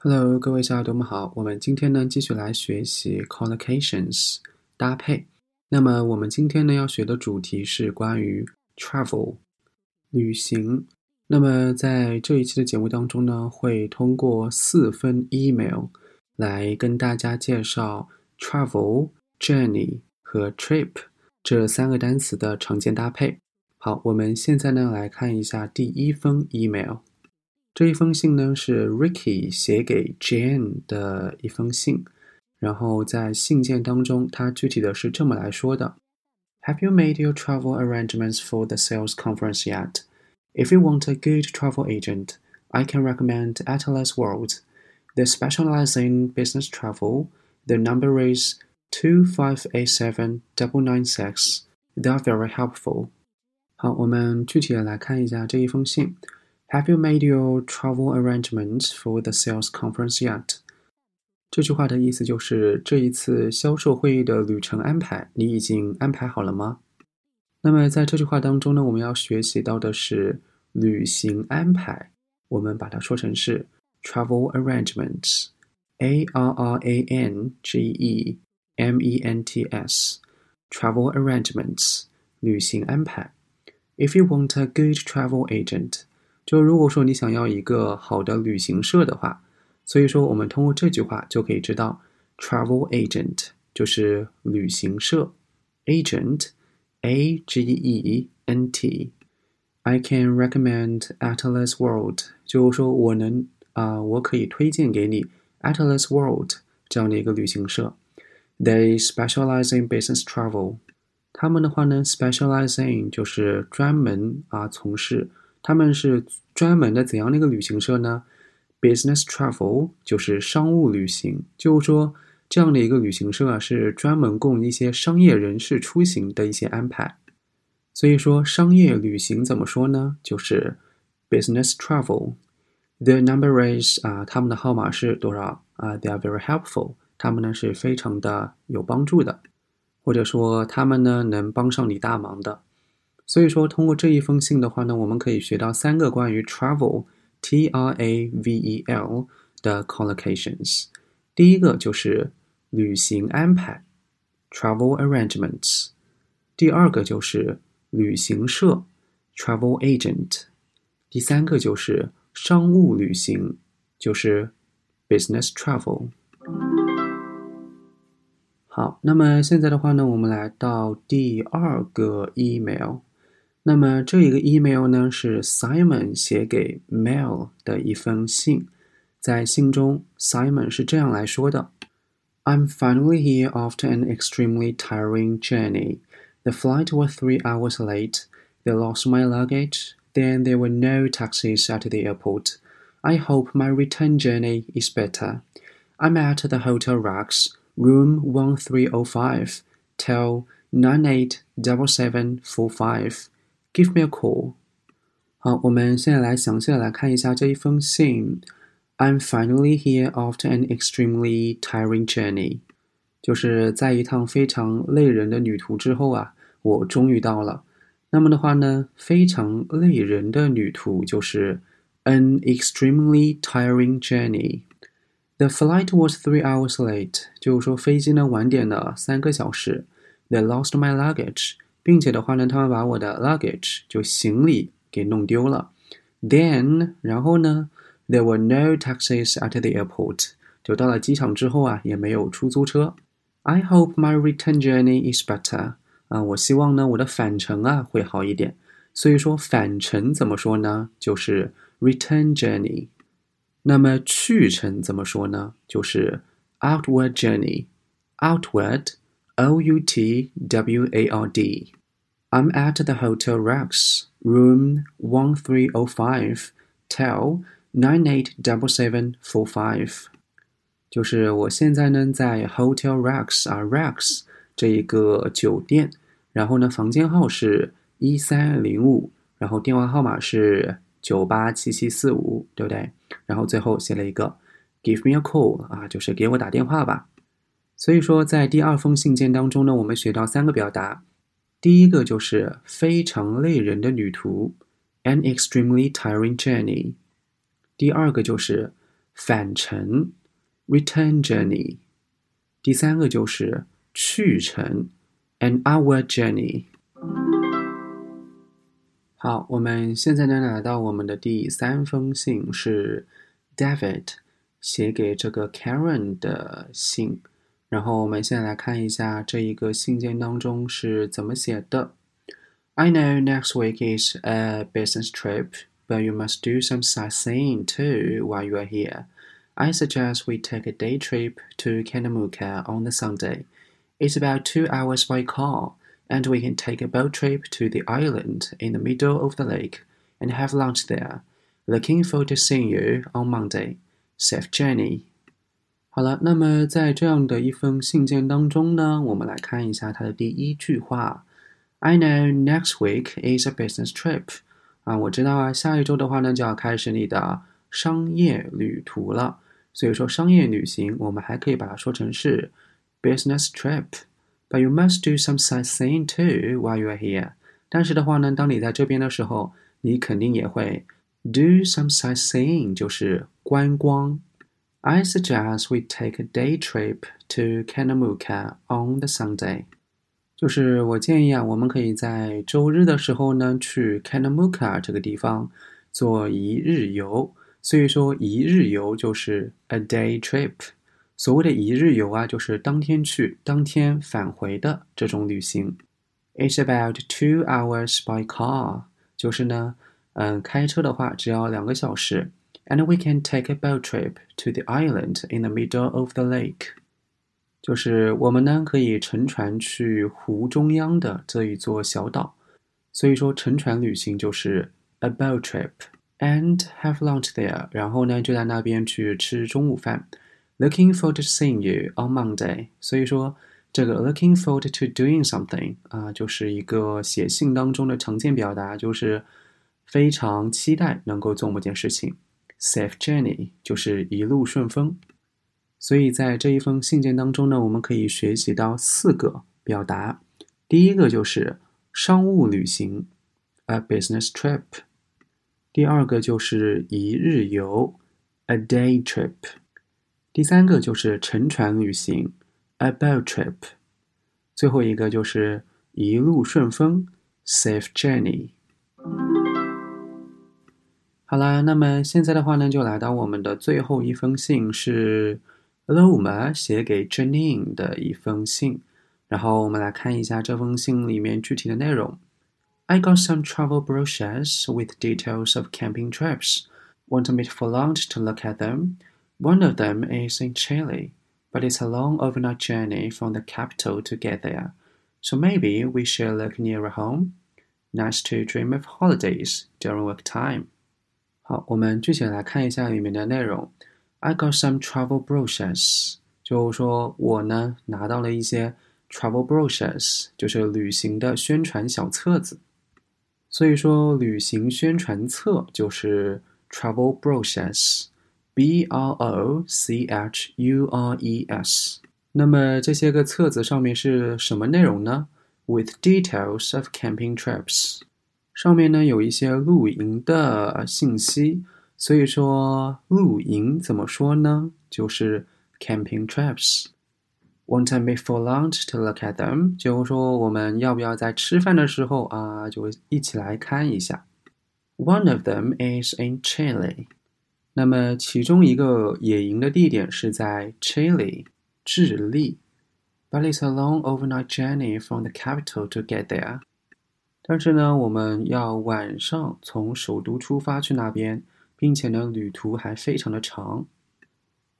Hello，各位小耳朵们好。我们今天呢继续来学习 collocations 搭配。那么我们今天呢要学的主题是关于 travel 旅行。那么在这一期的节目当中呢，会通过四分 email 来跟大家介绍 travel、journey 和 trip 这三个单词的常见搭配。好，我们现在呢来看一下第一封 email。这一封信呢是 Ricky 写给 Jane 的一封信，然后在信件当中，他具体的是这么来说的：Have you made your travel arrangements for the sales conference yet? If you want a good travel agent, I can recommend Atlas World. They specialize in business travel. Their number is two five eight seven double nine six. They are very helpful. 好，我们具体的来看一下这一封信。 Have you made your travel arrangements for the sales conference yet？这句话的意思就是这一次销售会议的旅程安排，你已经安排好了吗？那么在这句话当中呢，我们要学习到的是旅行安排，我们把它说成是 travel arrangements，a r r a n g e m e n t s，travel arrangements，旅行安排。If you want a good travel agent。 就如果说你想要一个好的旅行社的话，所以说我们通过这句话就可以知道，travel agent 就是旅行社，agent，a g e n t。I can recommend Atlas World，就是说我能啊，我可以推荐给你 Atlas World 这样的一个旅行社。They specialize in business travel。他们的话呢，specialize in 就是专门啊从事。他们是专门的怎样的一个旅行社呢？Business travel 就是商务旅行，就是说这样的一个旅行社啊，是专门供一些商业人士出行的一些安排。所以说商业旅行怎么说呢？就是 business travel。The number is 啊，他们的号码是多少啊？They are very helpful。他们呢是非常的有帮助的，或者说他们呢能帮上你大忙的。所以说，通过这一封信的话呢，我们可以学到三个关于 travel，t r a v e l 的 collocations。第一个就是旅行安排，travel arrangements。第二个就是旅行社，travel agent。第三个就是商务旅行，就是 business travel。好，那么现在的话呢，我们来到第二个 email。那么这一个 email 呢，是 Simon 写给 Mel 的一封信。在信中，Simon 是这样来说的：“I'm finally here after an extremely tiring journey. The flight was three hours late. They lost my luggage. Then there were no taxis at the airport. I hope my return journey is better. I'm at the Hotel Rex, room 1305. Tell 987745. Give me a call。好，我们现在来详细的来看一下这一封信。I'm finally here after an extremely tiring journey。就是在一趟非常累人的旅途之后啊，我终于到了。那么的话呢，非常累人的旅途就是 an extremely tiring journey。The flight was three hours late，就是说飞机呢晚点了三个小时。They lost my luggage。 并且的话呢，他们把我的 luggage 就行李给弄丢了。Then，然后呢，there were no taxis at the airport。就到了机场之后啊，也没有出租车。I hope my return journey is better。啊，我希望呢，我的返程啊会好一点。所以说返程怎么说呢？就是 return journey。那么去程怎么说呢？就是 outward journey。outward。Outward，O U T W A R D。I'm at the Hotel Rex, room 1305, tell 987745。就是我现在呢在 Hotel Rex 啊 Rex 这一个酒店，然后呢房间号是一三零五，然后电话号码是九八七七四五，对不对？然后最后写了一个 Give me a call 啊，就是给我打电话吧。 所以说在第二封信件当中呢，我们学到三个表达。第一个就是非常累人的旅途，an extremely tiring journey。第二个就是返程，return journey。第三个就是去程，an hour journey。好，我们现在呢来到我们的第三封信，是 David 写给这个 Karen 的信。然后我们现在来看一下这一个信件当中是怎么写的。I know next week is a business trip, but you must do some sightseeing too while you are here. I suggest we take a day trip to Kanamuka on the Sunday. It's about two hours by car, and we can take a boat trip to the island in the middle of the lake and have lunch there. Looking forward to seeing you on Monday. Safe journey. 好了，那么在这样的一封信件当中呢，我们来看一下它的第一句话。I know next week is a business trip. 啊，我知道啊，下一周的话呢，就要开始你的商业旅途了。所以说，商业旅行我们还可以把它说成是 business trip。But you must do some sightseeing too while you are here。但是的话呢，当你在这边的时候，你肯定也会 do some sightseeing，就是观光。I suggest we take a day trip to Kanamuka on the Sunday。就是我建议啊，我们可以在周日的时候呢，去 Kanamuka 这个地方做一日游。所以说，一日游就是 a day trip。所谓的一日游啊，就是当天去，当天返回的这种旅行。It's about two hours by car。就是呢，嗯，开车的话只要两个小时。And we can take a boat trip to the island in the middle of the lake。就是我们呢可以乘船去湖中央的这一座小岛，所以说乘船旅行就是 a boat trip，and have lunch there，然后呢就在那边去吃中午饭。Looking forward to seeing you on Monday，所以说这个 looking forward to doing something 啊，就是一个写信当中的常见表达，就是非常期待能够做某件事情。Safe journey 就是一路顺风。所以在这一封信件当中呢，我们可以学习到四个表达。第一个就是商务旅行，a business trip；第二个就是一日游，a day trip；第三个就是乘船旅行，a boat trip；最后一个就是一路顺风，safe journey。好啦，那么现在的话呢，就来到我们的最后一封信是。Loma 写给 Janine 的一封信，然后我们来看一下这封信里面具体的内容。I got some travel brochures with details of camping trips. Want to meet for lunch to look at them? One of them is in Chile, but it's a long overnight journey from the capital to get there. So maybe we should look nearer home. Nice to dream of holidays during work time. 好，我们具体来看一下里面的内容。I got some travel brochures，就是说我呢拿到了一些 travel brochures，就是旅行的宣传小册子。所以说，旅行宣传册就是 travel brochures，b r o c h u r e s。那么这些个册子上面是什么内容呢？With details of camping trips，上面呢有一些露营的信息。所以说露营怎么说呢？就是 camping trips。Want to meet for lunch to look at them？就是说我们要不要在吃饭的时候啊，就一起来看一下。One of them is in Chile。那么其中一个野营的地点是在 Chile，智利。But it's a long overnight journey from the capital to get there。 但是呢，我们要晚上从首都出发去那边。并且呢，旅途还非常的长，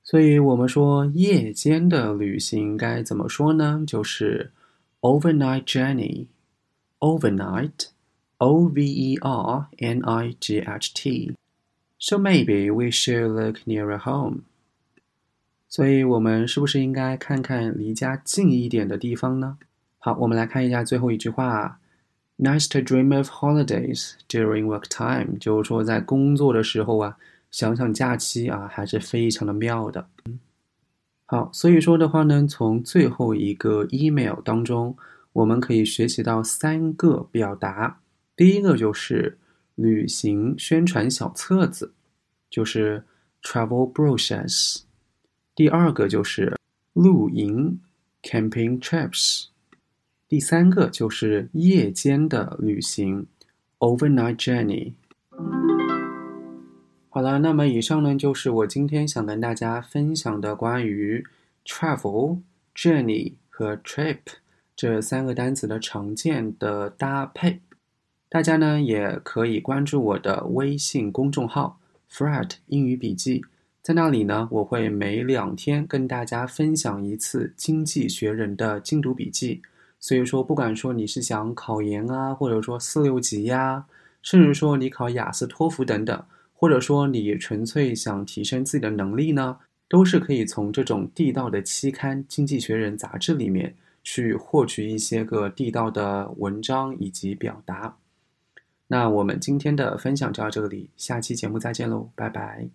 所以我们说夜间的旅行该怎么说呢？就是 overnight journey，overnight，o v e r n i g h t。So maybe we should look nearer home。所以我们是不是应该看看离家近一点的地方呢？好，我们来看一下最后一句话。Nice to dream of holidays during work time，就是说在工作的时候啊，想想假期啊，还是非常的妙的。好，所以说的话呢，从最后一个 email 当中，我们可以学习到三个表达。第一个就是旅行宣传小册子，就是 travel brochures。第二个就是露营 camping trips。第三个就是夜间的旅行 overnight journey。好了，那么以上呢就是我今天想跟大家分享的关于 travel、journey 和 trip 这三个单词的常见的搭配。大家呢也可以关注我的微信公众号 “Fred 英语笔记”，在那里呢我会每两天跟大家分享一次《经济学人》的精读笔记。所以说，不管说你是想考研啊，或者说四六级呀，甚至说你考雅思、托福等等，或者说你纯粹想提升自己的能力呢，都是可以从这种地道的期刊《经济学人》杂志里面去获取一些个地道的文章以及表达。那我们今天的分享就到这里，下期节目再见喽，拜拜。